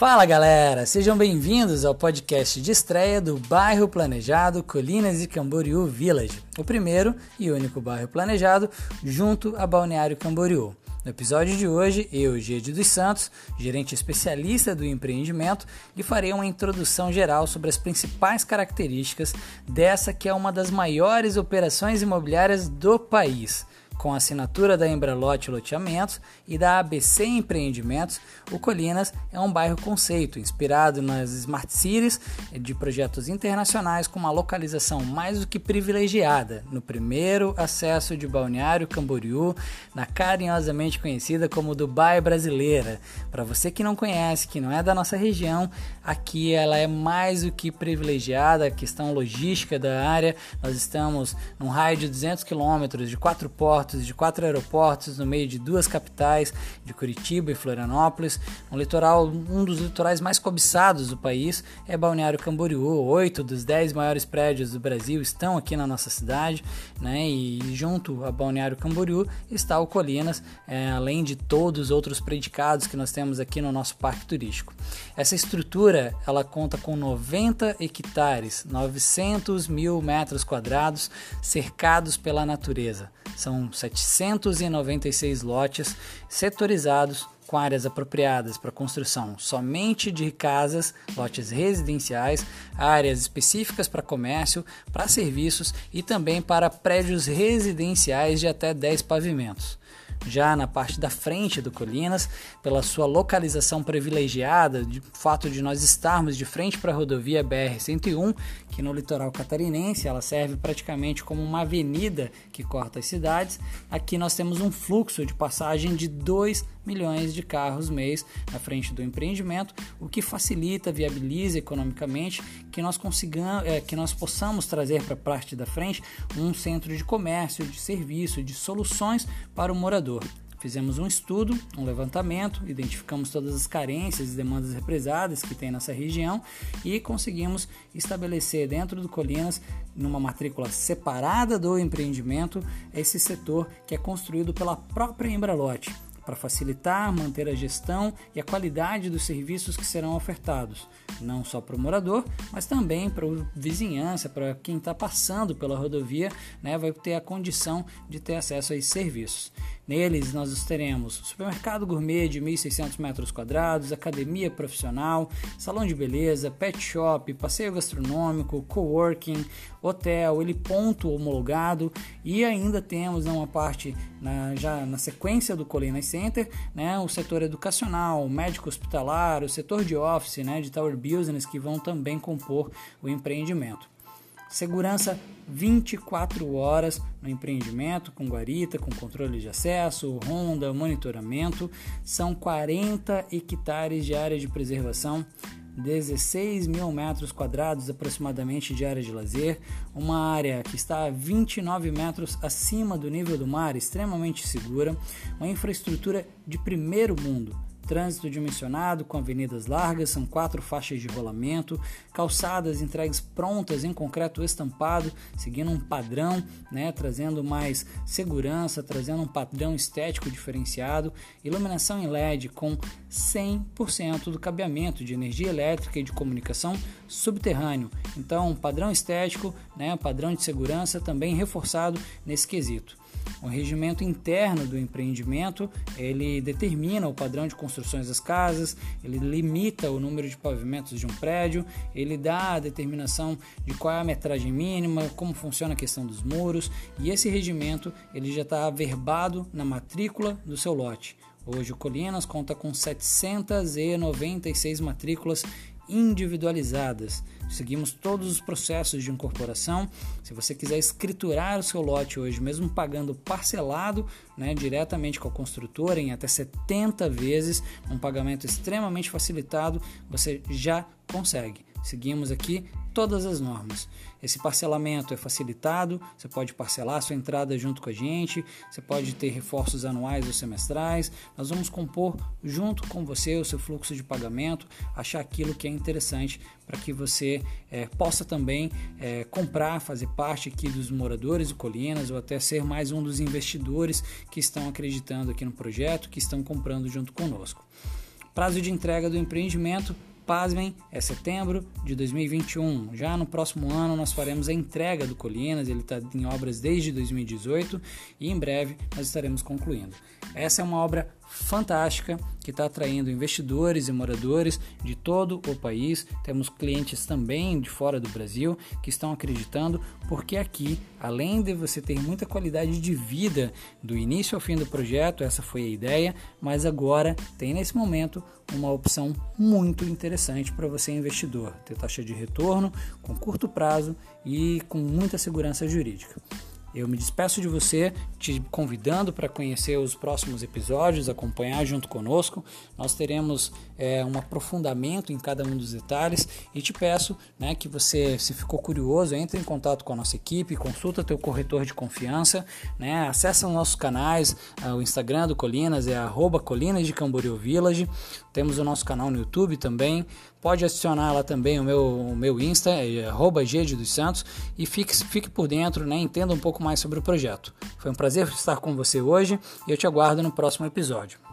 Fala galera, sejam bem-vindos ao podcast de estreia do bairro planejado Colinas e Camboriú Village, o primeiro e único bairro planejado junto a Balneário Camboriú. No episódio de hoje, eu, Gede dos Santos, gerente especialista do empreendimento, lhe farei uma introdução geral sobre as principais características dessa que é uma das maiores operações imobiliárias do país com a assinatura da Embralote Loteamentos e da ABC Empreendimentos, o Colinas é um bairro conceito, inspirado nas Smart Cities de projetos internacionais com uma localização mais do que privilegiada no primeiro acesso de Balneário Camboriú, na carinhosamente conhecida como Dubai brasileira. Para você que não conhece, que não é da nossa região, aqui ela é mais do que privilegiada, a questão logística da área. Nós estamos num raio de 200 quilômetros de quatro portos de quatro aeroportos no meio de duas capitais, de Curitiba e Florianópolis. Um litoral, um dos litorais mais cobiçados do país é Balneário Camboriú. Oito dos dez maiores prédios do Brasil estão aqui na nossa cidade, né? E junto a Balneário Camboriú está o Colinas, é, além de todos os outros predicados que nós temos aqui no nosso parque turístico. Essa estrutura ela conta com 90 hectares, 900 mil metros quadrados, cercados pela natureza. São 796 lotes setorizados com áreas apropriadas para construção somente de casas, lotes residenciais, áreas específicas para comércio, para serviços e também para prédios residenciais de até 10 pavimentos já na parte da frente do Colinas, pela sua localização privilegiada, de fato de nós estarmos de frente para a rodovia BR-101, que no litoral catarinense ela serve praticamente como uma avenida que corta as cidades. Aqui nós temos um fluxo de passagem de 2 milhões de carros mês na frente do empreendimento, o que facilita, viabiliza economicamente que nós consigamos, é, que nós possamos trazer para a parte da frente um centro de comércio, de serviço, de soluções para o morador. Fizemos um estudo, um levantamento, identificamos todas as carências e demandas represadas que tem nessa região e conseguimos estabelecer dentro do Colinas, numa matrícula separada do empreendimento, esse setor que é construído pela própria Embralote para facilitar, manter a gestão e a qualidade dos serviços que serão ofertados, não só para o morador, mas também para a vizinhança, para quem está passando pela rodovia, né, vai ter a condição de ter acesso a esses serviços. Neles nós teremos supermercado gourmet de 1.600 metros quadrados, academia profissional, salão de beleza, pet shop, passeio gastronômico, coworking, hotel, ele ponto homologado e ainda temos né, uma parte na, já na sequência do Colinas Center, né, o setor educacional, médico hospitalar, o setor de office, né, de tower business que vão também compor o empreendimento. Segurança 24 horas no empreendimento, com guarita, com controle de acesso, ronda, monitoramento. São 40 hectares de área de preservação, 16 mil metros quadrados aproximadamente de área de lazer, uma área que está a 29 metros acima do nível do mar, extremamente segura, uma infraestrutura de primeiro mundo trânsito dimensionado com avenidas largas, são quatro faixas de rolamento, calçadas entregues prontas em concreto estampado, seguindo um padrão, né, trazendo mais segurança, trazendo um padrão estético diferenciado, iluminação em LED com 100% do cabeamento de energia elétrica e de comunicação subterrâneo. Então, padrão estético, né, padrão de segurança também reforçado nesse quesito. O regimento interno do empreendimento, ele determina o padrão de construções das casas, ele limita o número de pavimentos de um prédio, ele dá a determinação de qual é a metragem mínima, como funciona a questão dos muros, e esse regimento ele já está averbado na matrícula do seu lote. Hoje o Colinas conta com 796 matrículas individualizadas. Seguimos todos os processos de incorporação. Se você quiser escriturar o seu lote hoje, mesmo pagando parcelado, né, diretamente com a construtora em até 70 vezes, um pagamento extremamente facilitado, você já consegue. Seguimos aqui todas as normas. Esse parcelamento é facilitado, você pode parcelar sua entrada junto com a gente, você pode ter reforços anuais ou semestrais. Nós vamos compor junto com você o seu fluxo de pagamento, achar aquilo que é interessante para que você é, possa também é, comprar, fazer parte aqui dos moradores de Colinas ou até ser mais um dos investidores que estão acreditando aqui no projeto, que estão comprando junto conosco. Prazo de entrega do empreendimento pasmem, é setembro de 2021. Já no próximo ano nós faremos a entrega do Colinas, ele está em obras desde 2018 e em breve nós estaremos concluindo. Essa é uma obra fantástica que está atraindo investidores e moradores de todo o país. Temos clientes também de fora do Brasil que estão acreditando, porque aqui, além de você ter muita qualidade de vida do início ao fim do projeto, essa foi a ideia, mas agora tem nesse momento uma opção muito interessante para você investidor, ter taxa de retorno com curto prazo e com muita segurança jurídica. Eu me despeço de você, te convidando para conhecer os próximos episódios, acompanhar junto conosco. Nós teremos é, um aprofundamento em cada um dos detalhes e te peço né, que você, se ficou curioso, entre em contato com a nossa equipe, consulta teu corretor de confiança, né, acessa os nossos canais, uh, o Instagram do Colinas é arroba Colinas de Camboriú Village, temos o nosso canal no YouTube também, pode adicionar lá também o meu, o meu Insta, é arroba G dos Santos, e fique, fique por dentro, né, entenda um pouco mais sobre o projeto. Foi um prazer estar com você hoje e eu te aguardo no próximo episódio.